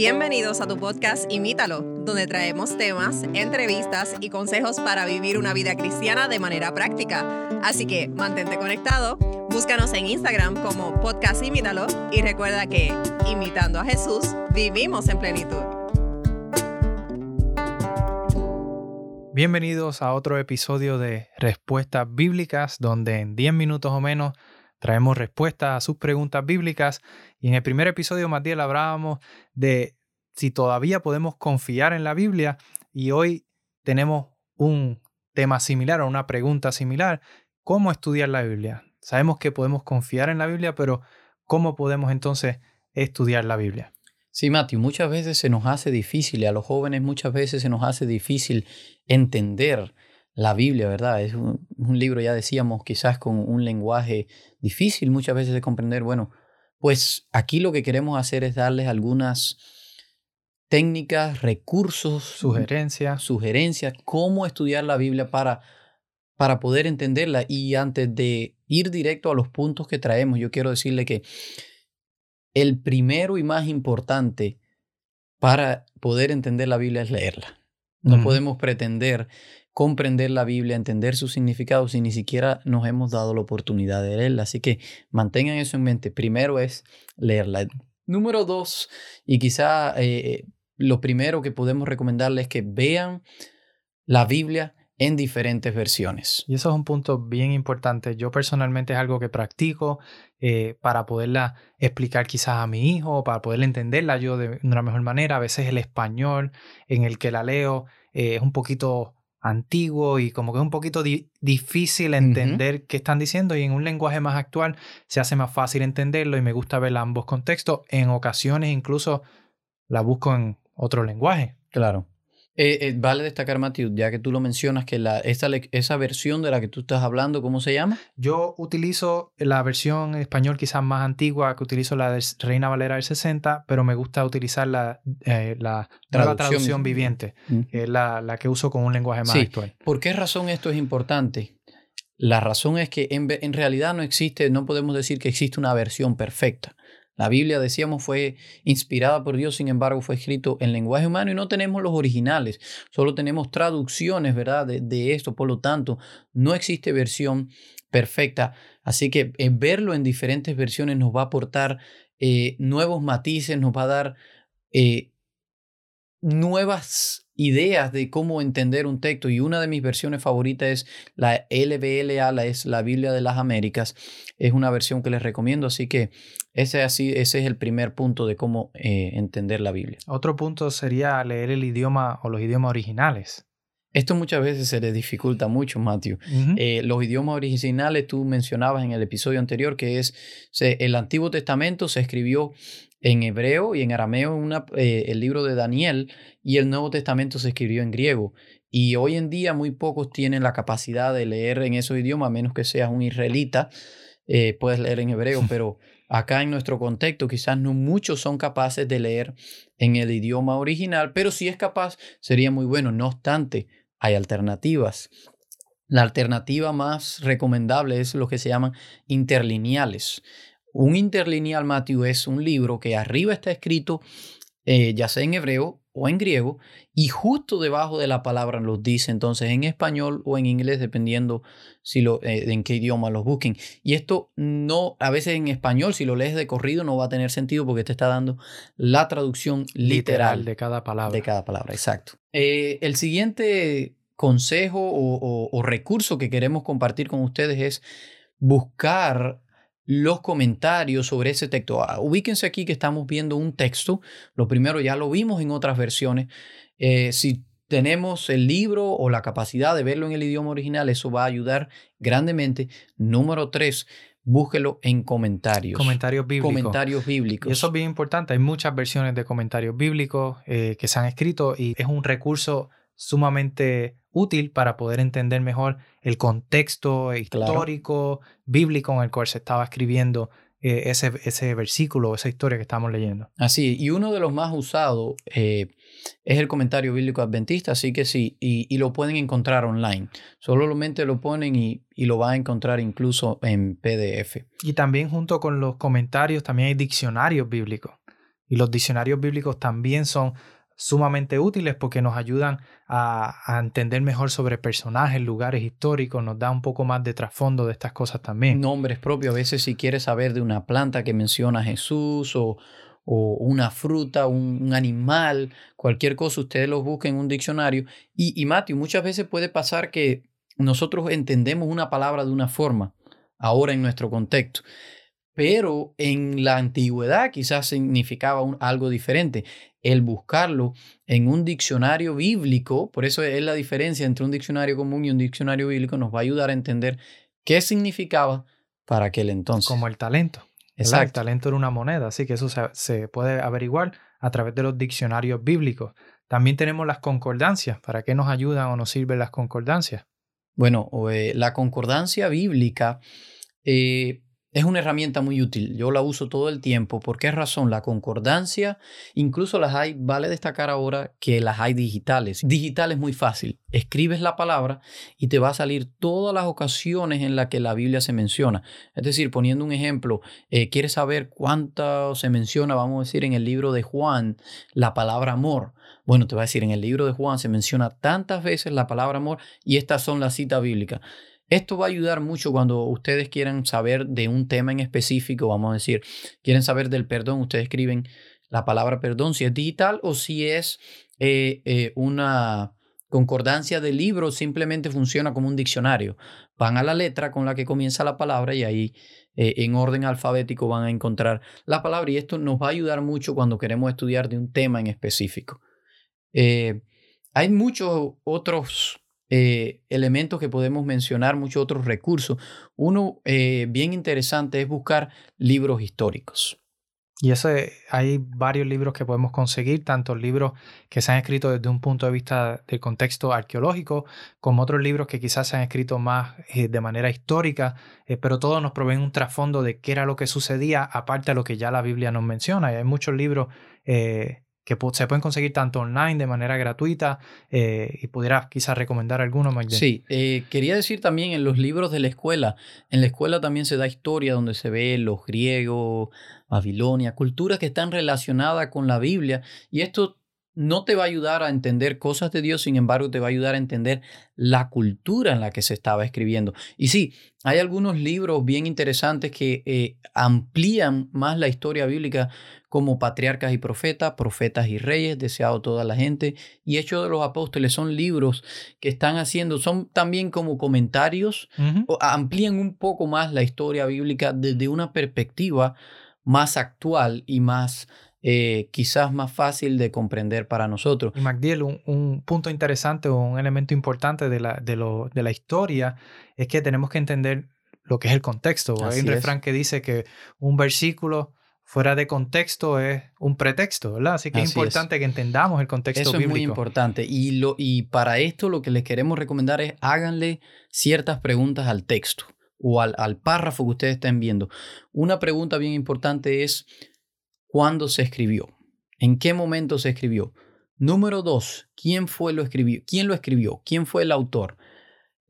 Bienvenidos a tu podcast Imítalo, donde traemos temas, entrevistas y consejos para vivir una vida cristiana de manera práctica. Así que mantente conectado, búscanos en Instagram como podcast Imítalo y recuerda que, imitando a Jesús, vivimos en plenitud. Bienvenidos a otro episodio de Respuestas Bíblicas, donde en 10 minutos o menos traemos respuestas a sus preguntas bíblicas. Y en el primer episodio, Matías, hablábamos de si todavía podemos confiar en la Biblia y hoy tenemos un tema similar o una pregunta similar. ¿Cómo estudiar la Biblia? Sabemos que podemos confiar en la Biblia, pero ¿cómo podemos entonces estudiar la Biblia? Sí, Matthew, muchas veces se nos hace difícil, y a los jóvenes muchas veces se nos hace difícil entender la Biblia, ¿verdad? Es un, libro, ya decíamos, quizás con un lenguaje difícil muchas veces de comprender. Bueno, pues aquí lo que queremos hacer es darles algunas técnicas, recursos, sugerencias, sugerencias, cómo estudiar la Biblia para, para poder entenderla. Y antes de ir directo a los puntos que traemos, yo quiero decirle que el primero y más importante para poder entender la Biblia es leerla. No podemos pretender comprender la Biblia, entender su significado si ni siquiera nos hemos dado la oportunidad de leerla. Así que mantengan eso en mente. Primero es leerla. Número dos, y quizá eh, lo primero que podemos recomendarles es que vean la Biblia en diferentes versiones. Y eso es un punto bien importante. Yo personalmente es algo que practico eh, para poderla explicar quizás a mi hijo, para poder entenderla yo de una mejor manera. A veces el español en el que la leo eh, es un poquito antiguo y como que es un poquito difícil entender qué están diciendo y en un lenguaje más actual se hace más fácil entenderlo y me gusta ver ambos contextos. En ocasiones incluso la busco en otro lenguaje. Claro. Eh, eh, vale destacar, Matthew, ya que tú lo mencionas, que la, esa, esa versión de la que tú estás hablando, ¿cómo se llama? Yo utilizo la versión en español quizás más antigua, que utilizo la de Reina Valera del 60, pero me gusta utilizar la, eh, la nueva traducción viviente, que es la, la, que uso con un lenguaje más actual. ¿Por qué razón esto es importante? La razón es que en, en realidad no existe, no podemos decir que existe una versión perfecta. La Biblia, decíamos, fue inspirada por Dios, sin embargo, fue escrito en lenguaje humano y no tenemos los originales, solo tenemos traducciones, ¿verdad? De, esto, por lo tanto, no existe versión perfecta. Así que eh, verlo en diferentes versiones nos va a aportar eh, nuevos matices, nos va a dar eh, nuevas ideas de cómo entender un texto y una de mis versiones favoritas es la LBLA, la es la Biblia de las Américas. Es una versión que les recomiendo, así que ese, así, ese es el primer punto de cómo eh, entender la Biblia. Otro punto sería leer el idioma o los idiomas originales. Esto muchas veces se le dificulta mucho, Matthew. Eh, los idiomas originales, tú mencionabas en el episodio anterior que es el Antiguo Testamento se escribió en hebreo y en arameo una, eh, el libro de Daniel y el Nuevo Testamento se escribió en griego. Y hoy en día muy pocos tienen la capacidad de leer en esos idiomas, a menos que seas un israelita, eh, puedes leer en hebreo, pero acá en nuestro contexto quizás no muchos son capaces de leer en el idioma original, pero si es capaz sería muy bueno. No obstante, hay alternativas. La alternativa más recomendable es lo que se llaman interlineales. Un interlineal, Matthew, es un libro que arriba está escrito, eh, ya sea en hebreo o en griego, y justo debajo de la palabra los dice entonces en español o en inglés, dependiendo si lo, eh, en qué idioma los busquen. Y esto no, a veces en español, si lo lees de corrido, no va a tener sentido porque te está dando la traducción literal, de cada palabra. De cada palabra, exacto. Eh, el siguiente consejo o recurso que queremos compartir con ustedes es buscar los comentarios sobre ese texto. Ah, ubíquense aquí que estamos viendo un texto. Lo primero ya lo vimos en otras versiones. Eh, si tenemos el libro o la capacidad de verlo en el idioma original, eso va a ayudar grandemente. Número tres, búsquelo en comentarios. Comentarios bíblicos. Comentarios bíblicos. Y eso es bien importante. Hay muchas versiones de comentarios bíblicos eh, que se han escrito y es un recurso sumamente útil para poder entender mejor el contexto histórico, bíblico en el cual se estaba escribiendo eh, ese, ese versículo, esa historia que estamos leyendo. Así, y uno de los más usados eh, es el comentario bíblico adventista, así que sí, y, lo pueden encontrar online. Solamente lo ponen y, y, lo van a encontrar incluso en PDF. Y también junto con los comentarios también hay diccionarios bíblicos. Y los diccionarios bíblicos también son sumamente útiles porque nos ayudan a, entender mejor sobre personajes, lugares históricos, nos da un poco más de trasfondo de estas cosas también. Nombres propios, a veces si quieres saber de una planta que menciona Jesús o, una fruta, un, animal, cualquier cosa, ustedes los busquen en un diccionario. Y, y Matthew, muchas veces puede pasar que nosotros entendemos una palabra de una forma, ahora en nuestro contexto pero en la antigüedad quizás significaba algo diferente. El buscarlo en un diccionario bíblico, por eso es la diferencia entre un diccionario común y un diccionario bíblico, nos va a ayudar a entender qué significaba para aquel entonces. Como el talento. Exacto. El talento era una moneda, así que eso se, puede averiguar a través de los diccionarios bíblicos. También tenemos las concordancias. ¿Para qué nos ayudan o nos sirven las concordancias? Bueno, eh, la concordancia bíblica eh, es una herramienta muy útil. Yo la uso todo el tiempo. ¿Por qué razón? La concordancia, incluso las hay, vale destacar ahora que las hay digitales. Digital es muy fácil. Escribes la palabra y te va a salir todas las ocasiones en las que la Biblia se menciona. Es decir, poniendo un ejemplo, eh, ¿quieres saber cuánto se menciona, vamos a decir, en el libro de Juan, la palabra amor? Bueno, te va a decir, en el libro de Juan se menciona tantas veces la palabra amor y estas son las citas bíblicas. Esto va a ayudar mucho cuando ustedes quieran saber de un tema en específico, vamos a decir, quieren saber del perdón, ustedes escriben la palabra perdón, si es digital o si es eh, eh, una concordancia de libro, simplemente funciona como un diccionario. Van a la letra con la que comienza la palabra y ahí eh, en orden alfabético van a encontrar la palabra y esto nos va a ayudar mucho cuando queremos estudiar de un tema en específico. hay muchos otros eh, elementos que podemos mencionar, muchos otros recursos. Uno eh, bien interesante es buscar libros históricos. Y ese, hay varios libros que podemos conseguir, tanto libros que se han escrito desde un punto de vista del contexto arqueológico, como otros libros que quizás se han escrito más eh, de manera histórica, pero todos nos proveen un trasfondo de qué era lo que sucedía, aparte de lo que ya la Biblia nos menciona. Y hay muchos libros que se pueden conseguir tanto online de manera gratuita eh, y pudiera quizás recomendar alguno, Magdalena. Sí, eh, quería decir también en los libros de la escuela, en la escuela también se da historia donde se ve los griegos, Babilonia, culturas que están relacionadas con la Biblia y esto no te va a ayudar a entender cosas de Dios, sin embargo, te va a ayudar a entender la cultura en la que se estaba escribiendo. Y sí, hay algunos libros bien interesantes que eh, amplían más la historia bíblica, como Patriarcas y Profetas, Profetas y Reyes, Deseado toda la gente, y Hechos de los Apóstoles. Son libros que están haciendo, son también como comentarios, amplían un poco más la historia bíblica desde una perspectiva más actual y más eh, quizás más fácil de comprender para nosotros. Y MacDiel, un, punto interesante o un elemento importante de la, de, lo, de la historia es que tenemos que entender lo que es el contexto. Hay un refrán que dice que un versículo fuera de contexto es un pretexto, ¿verdad? Así que es importante que entendamos el contexto Eso es muy importante. Y, lo, y para esto lo que les queremos recomendar es háganle ciertas preguntas al texto o al, al párrafo que ustedes estén viendo. Una pregunta bien importante es, ¿Cuándo se escribió? ¿En qué momento se escribió? Número dos, ¿quién fue lo escribió? ¿Quién lo escribió? ¿Quién fue el autor?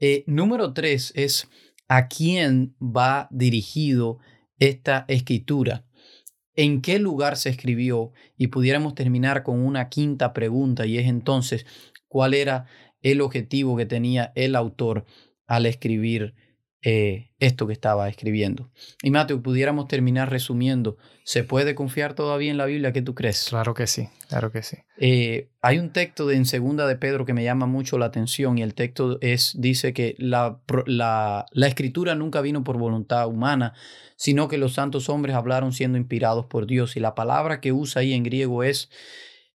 Eh, número tres es a quién va dirigido esta escritura. ¿En qué lugar se escribió? Y pudiéramos terminar con una quinta pregunta y es entonces, ¿cuál era el objetivo que tenía el autor al escribir eh, esto que estaba escribiendo. Y Mateo, pudiéramos terminar resumiendo, ¿se puede confiar todavía en la Biblia? ¿Qué tú crees? Claro que sí, claro que sí. Eh, hay un texto de, en segunda de Pedro que me llama mucho la atención y el texto es, dice que la, la, la escritura nunca vino por voluntad humana, sino que los santos hombres hablaron siendo inspirados por Dios. Y la palabra que usa ahí en griego es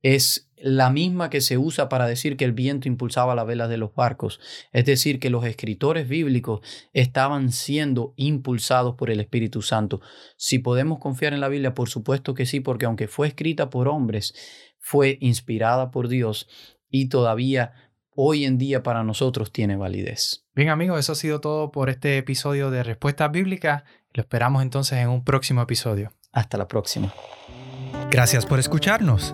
es la misma que se usa para decir que el viento impulsaba las velas de los barcos. Es decir, que los escritores bíblicos estaban siendo impulsados por el Espíritu Santo. Si podemos confiar en la Biblia, por supuesto que sí, porque aunque fue escrita por hombres, fue inspirada por Dios y todavía hoy en día para nosotros tiene validez. Bien amigos, eso ha sido todo por este episodio de Respuestas Bíblicas. Lo esperamos entonces en un próximo episodio. Hasta la próxima. Gracias por escucharnos.